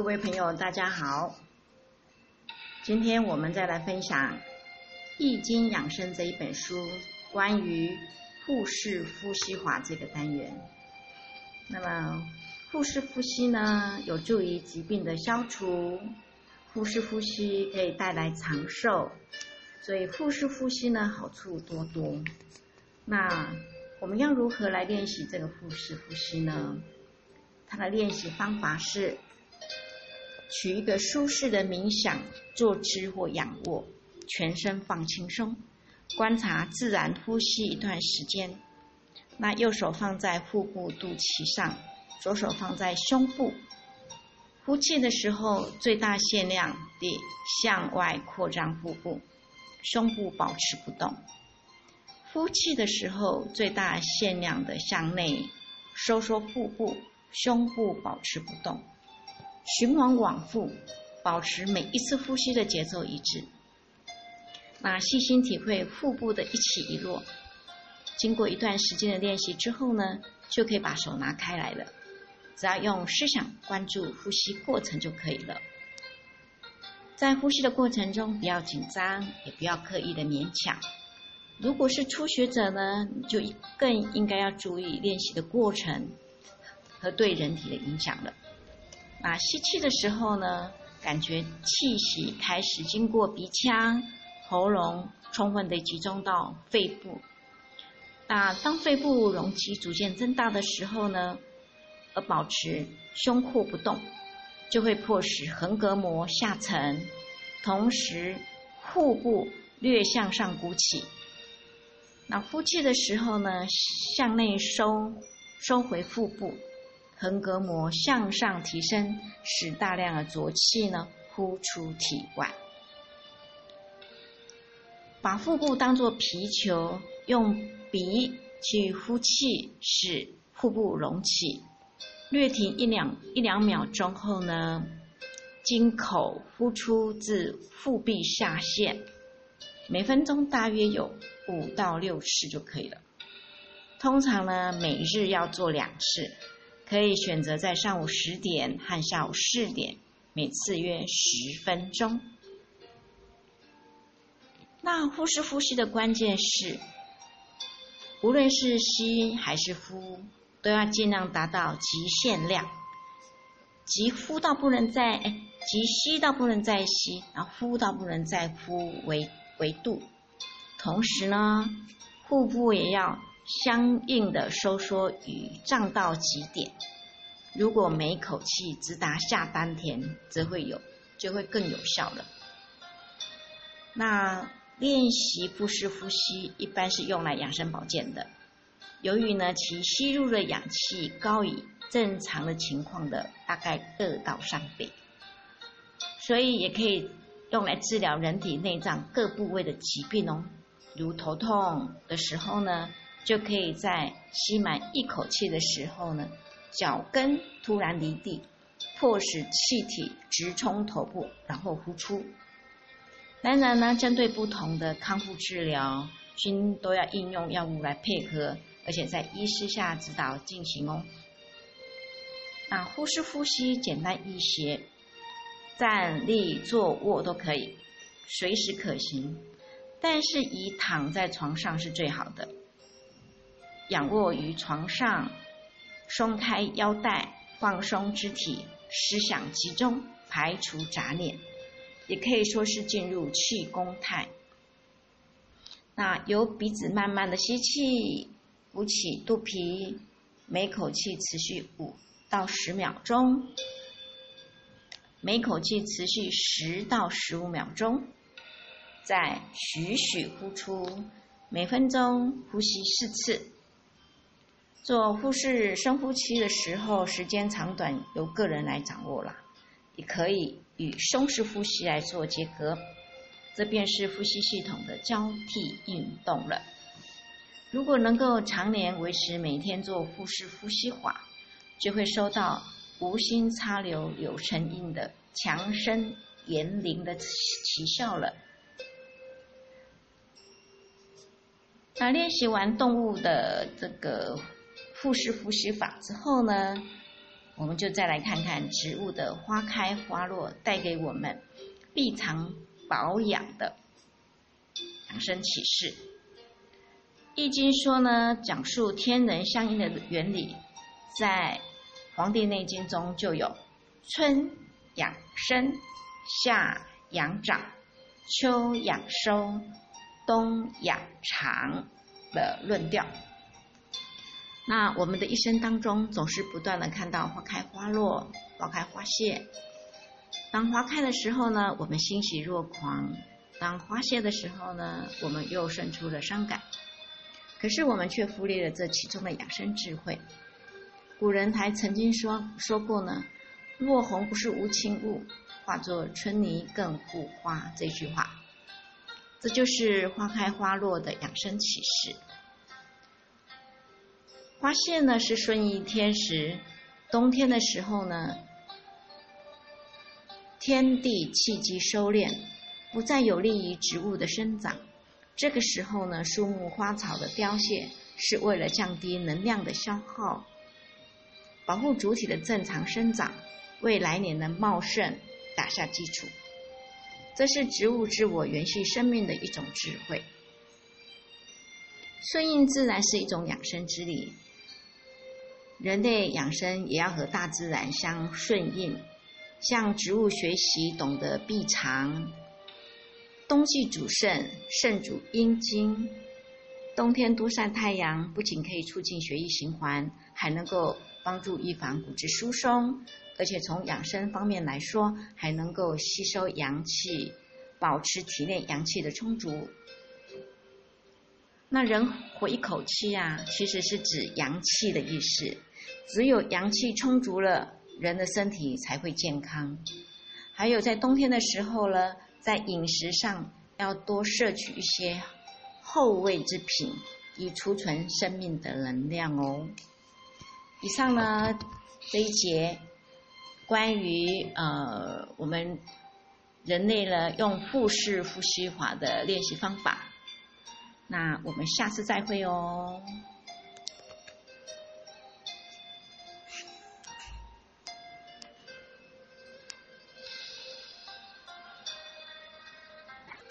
各位朋友，大家好。今天我们再来分享《易经养生》这一本书关于腹式呼吸法这个单元。那么，腹式呼吸呢，有助于疾病的消除。腹式呼吸可以带来长寿，所以腹式呼吸呢，好处多多。那我们要如何来练习这个腹式呼吸呢？它的练习方法是。取一个舒适的冥想坐姿或仰卧，全身放轻松，观察自然呼吸一段时间。那右手放在腹部肚脐上，左手放在胸部。呼气的时候，最大限量地向外扩张腹部，胸部保持不动；呼气的时候，最大限量的向内收缩腹部，胸部保持不动。循环往复，保持每一次呼吸的节奏一致。那细心体会腹部的一起一落。经过一段时间的练习之后呢，就可以把手拿开来了。只要用思想关注呼吸过程就可以了。在呼吸的过程中，不要紧张，也不要刻意的勉强。如果是初学者呢，就更应该要注意练习的过程和对人体的影响了。那吸气的时候呢，感觉气息开始经过鼻腔、喉咙，充分的集中到肺部。那当肺部容积逐渐增大的时候呢，而保持胸廓不动，就会迫使横膈膜下沉，同时腹部略向上鼓起。那呼气的时候呢，向内收，收回腹部。横膈膜向上提升，使大量的浊气呢呼出体外。把腹部当作皮球，用鼻去呼气，使腹部隆起。略停一两一两秒钟后呢，经口呼出至腹壁下陷。每分钟大约有五到六次就可以了。通常呢，每日要做两次。可以选择在上午十点和下午四点，每次约十分钟。那呼式呼吸的关键是，无论是吸还是呼，都要尽量达到极限量，即呼到不能再，哎，即吸到不能再吸，然后呼到不能再呼为为度。同时呢，腹部也要。相应的收缩与胀到极点。如果每口气直达下丹田，则会有就会更有效了。那练习腹式呼吸一般是用来养生保健的。由于呢，其吸入的氧气高于正常的情况的大概二到三倍，所以也可以用来治疗人体内脏各部位的疾病哦。如头痛的时候呢。就可以在吸满一口气的时候呢，脚跟突然离地，迫使气体直冲头部，然后呼出。当然呢，针对不同的康复治疗，均都要应用药物来配合，而且在医师下指导进行哦。那呼吸呼吸简单一些，站立坐卧都可以，随时可行，但是以躺在床上是最好的。仰卧于床上，松开腰带，放松肢体，思想集中，排除杂念，也可以说是进入气功态。那由鼻子慢慢的吸气，鼓起肚皮，每口气持续五到十秒钟，每口气持续十到十五秒钟，再徐徐呼出，每分钟呼吸四次。做腹式深呼吸的时候，时间长短由个人来掌握了，也可以与胸式呼吸来做结合，这便是呼吸系统的交替运动了。如果能够常年维持每天做腹式呼吸法，就会收到无心插柳柳成荫的强身延龄的奇效了。那练习完动物的这个。腹式呼吸法之后呢，我们就再来看看植物的花开花落带给我们必常保养的养生启示。易经说呢，讲述天人相应的原理，在《黄帝内经》中就有春养生、夏养长、秋养收、冬养长的论调。那我们的一生当中，总是不断的看到花开花落、花开花谢。当花开的时候呢，我们欣喜若狂；当花谢的时候呢，我们又生出了伤感。可是我们却忽略了这其中的养生智慧。古人还曾经说说过呢：“落红不是无情物，化作春泥更护花。”这句话，这就是花开花落的养生启示。花谢呢是顺应天时，冬天的时候呢，天地气机收敛，不再有利于植物的生长。这个时候呢，树木花草的凋谢是为了降低能量的消耗，保护主体的正常生长，为来年的茂盛打下基础。这是植物自我延续生命的一种智慧。顺应自然是一种养生之理。人类养生也要和大自然相顺应，向植物学习，懂得避藏。冬季主肾，肾主阴经。冬天多晒太阳，不仅可以促进血液循环，还能够帮助预防骨质疏松，而且从养生方面来说，还能够吸收阳气，保持体内阳气的充足。那人活一口气啊，其实是指阳气的意思。只有阳气充足了，人的身体才会健康。还有在冬天的时候呢，在饮食上要多摄取一些厚味之品，以储存生命的能量哦。以上呢这一节关于呃我们人类呢用腹式呼吸法的练习方法，那我们下次再会哦。